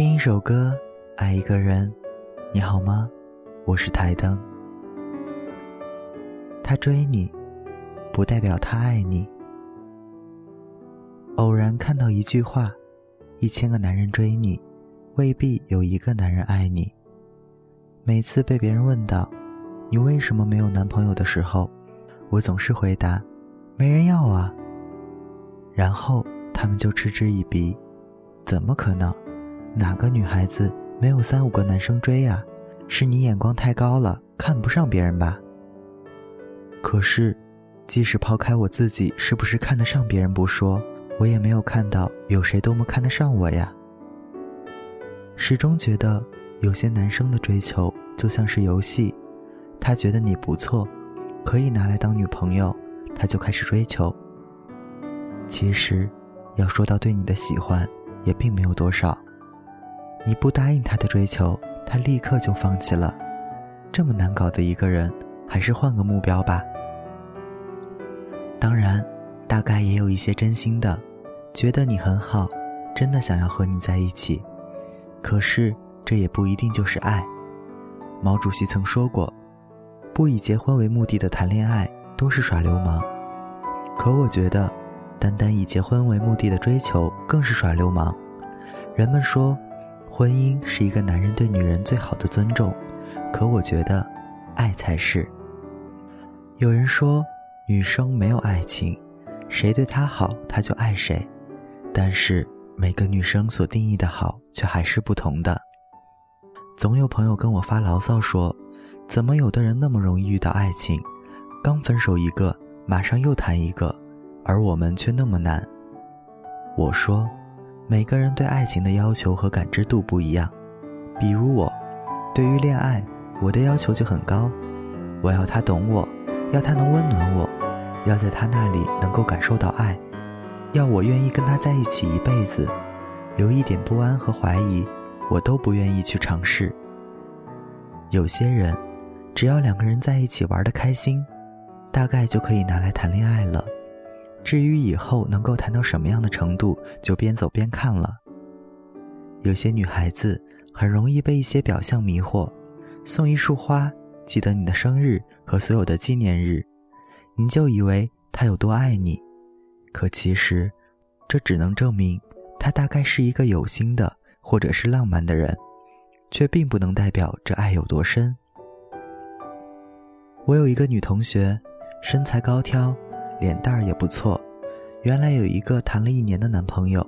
听一首歌，爱一个人，你好吗？我是台灯。他追你，不代表他爱你。偶然看到一句话：一千个男人追你，未必有一个男人爱你。每次被别人问到你为什么没有男朋友的时候，我总是回答：没人要啊。然后他们就嗤之以鼻：怎么可能？哪个女孩子没有三五个男生追啊？是你眼光太高了，看不上别人吧？可是，即使抛开我自己是不是看得上别人不说，我也没有看到有谁多么看得上我呀。始终觉得有些男生的追求就像是游戏，他觉得你不错，可以拿来当女朋友，他就开始追求。其实，要说到对你的喜欢，也并没有多少。你不答应他的追求，他立刻就放弃了。这么难搞的一个人，还是换个目标吧。当然，大概也有一些真心的，觉得你很好，真的想要和你在一起。可是，这也不一定就是爱。毛主席曾说过：“不以结婚为目的的谈恋爱都是耍流氓。”可我觉得，单单以结婚为目的的追求更是耍流氓。人们说。婚姻是一个男人对女人最好的尊重，可我觉得，爱才是。有人说，女生没有爱情，谁对她好，她就爱谁。但是每个女生所定义的好，却还是不同的。总有朋友跟我发牢骚说，怎么有的人那么容易遇到爱情，刚分手一个，马上又谈一个，而我们却那么难。我说。每个人对爱情的要求和感知度不一样，比如我，对于恋爱，我的要求就很高，我要他懂我，要他能温暖我，要在他那里能够感受到爱，要我愿意跟他在一起一辈子，有一点不安和怀疑，我都不愿意去尝试。有些人，只要两个人在一起玩的开心，大概就可以拿来谈恋爱了。至于以后能够谈到什么样的程度，就边走边看了。有些女孩子很容易被一些表象迷惑，送一束花，记得你的生日和所有的纪念日，你就以为他有多爱你。可其实，这只能证明他大概是一个有心的或者是浪漫的人，却并不能代表这爱有多深。我有一个女同学，身材高挑。脸蛋儿也不错，原来有一个谈了一年的男朋友，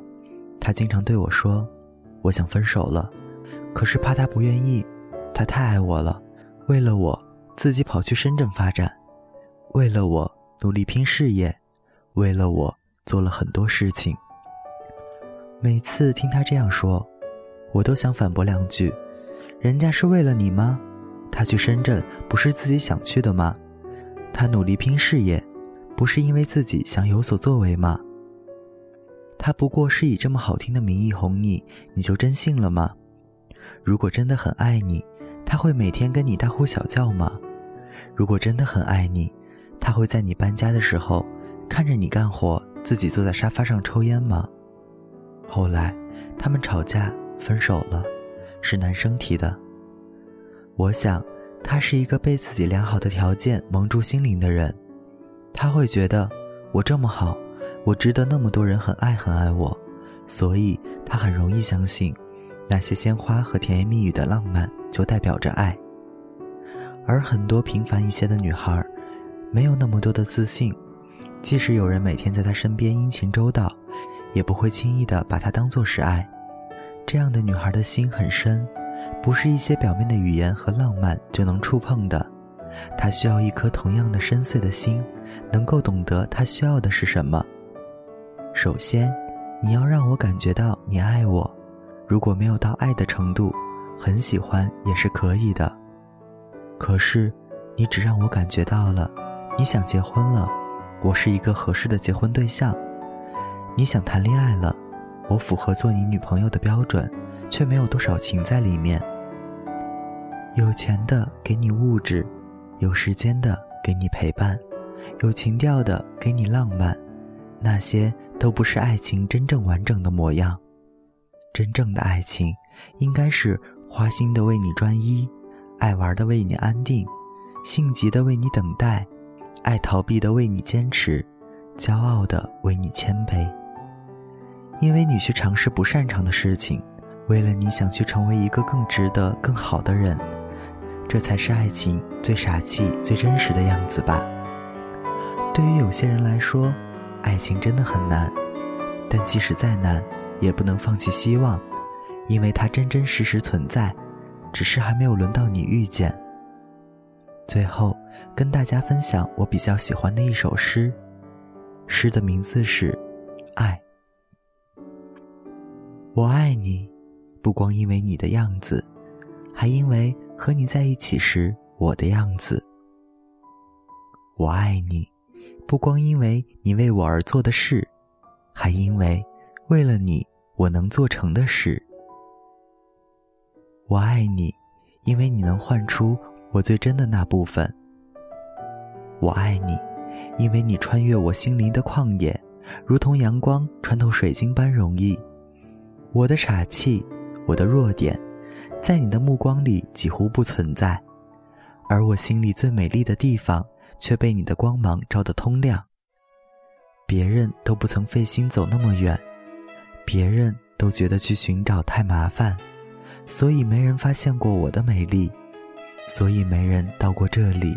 他经常对我说：“我想分手了，可是怕他不愿意，他太爱我了，为了我自己跑去深圳发展，为了我努力拼事业，为了我做了很多事情。”每次听他这样说，我都想反驳两句：“人家是为了你吗？他去深圳不是自己想去的吗？他努力拼事业。”不是因为自己想有所作为吗？他不过是以这么好听的名义哄你，你就真信了吗？如果真的很爱你，他会每天跟你大呼小叫吗？如果真的很爱你，他会在你搬家的时候看着你干活，自己坐在沙发上抽烟吗？后来他们吵架分手了，是男生提的。我想，他是一个被自己良好的条件蒙住心灵的人。他会觉得我这么好，我值得那么多人很爱很爱我，所以他很容易相信，那些鲜花和甜言蜜语的浪漫就代表着爱。而很多平凡一些的女孩，没有那么多的自信，即使有人每天在她身边殷勤周到，也不会轻易的把她当做是爱。这样的女孩的心很深，不是一些表面的语言和浪漫就能触碰的。她需要一颗同样的深邃的心。能够懂得他需要的是什么。首先，你要让我感觉到你爱我。如果没有到爱的程度，很喜欢也是可以的。可是，你只让我感觉到了，你想结婚了，我是一个合适的结婚对象。你想谈恋爱了，我符合做你女朋友的标准，却没有多少情在里面。有钱的给你物质，有时间的给你陪伴。有情调的给你浪漫，那些都不是爱情真正完整的模样。真正的爱情应该是花心的为你专一，爱玩的为你安定，性急的为你等待，爱逃避的为你坚持，骄傲的为你谦卑。因为你去尝试不擅长的事情，为了你想去成为一个更值得、更好的人，这才是爱情最傻气、最真实的样子吧。对于有些人来说，爱情真的很难，但即使再难，也不能放弃希望，因为它真真实实存在，只是还没有轮到你遇见。最后，跟大家分享我比较喜欢的一首诗，诗的名字是《爱》。我爱你，不光因为你的样子，还因为和你在一起时我的样子。我爱你，不光因为你为我而做的事，还因为为了你我能做成的事。我爱你，因为你能唤出我最真的那部分。我爱你，因为你穿越我心灵的旷野，如同阳光穿透水晶般容易。我的傻气，我的弱点，在你的目光里几乎不存在，而我心里最美丽的地方却被你的光芒照得通亮。别人都不曾费心走那么远，别人都觉得去寻找太麻烦，所以没人发现过我的美丽，所以没人到过这里。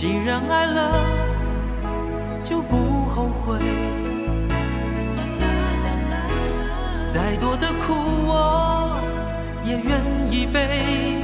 既然爱了，就不后悔。再多的苦，我也愿意背。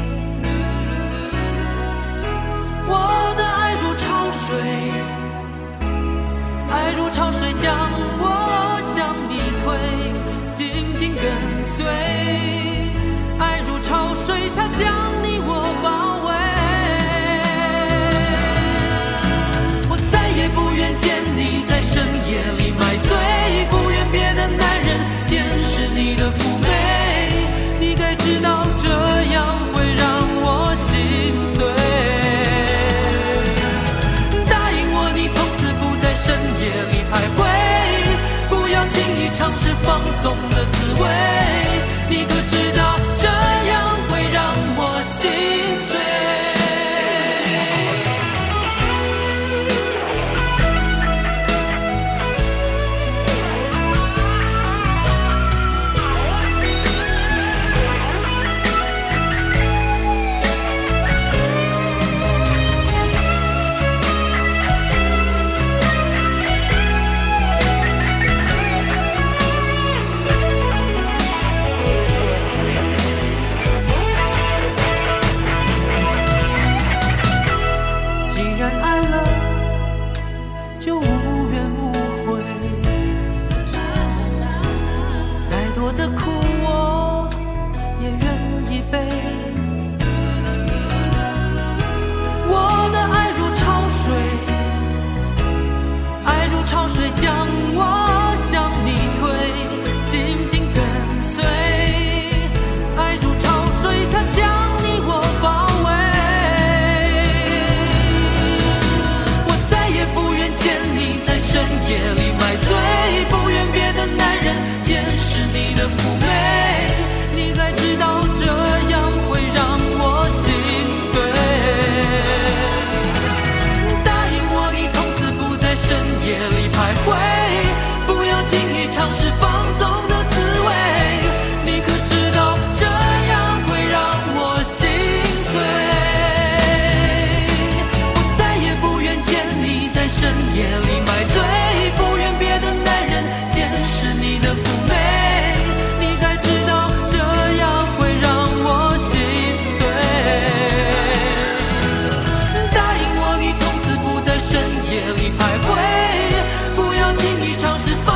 一场是否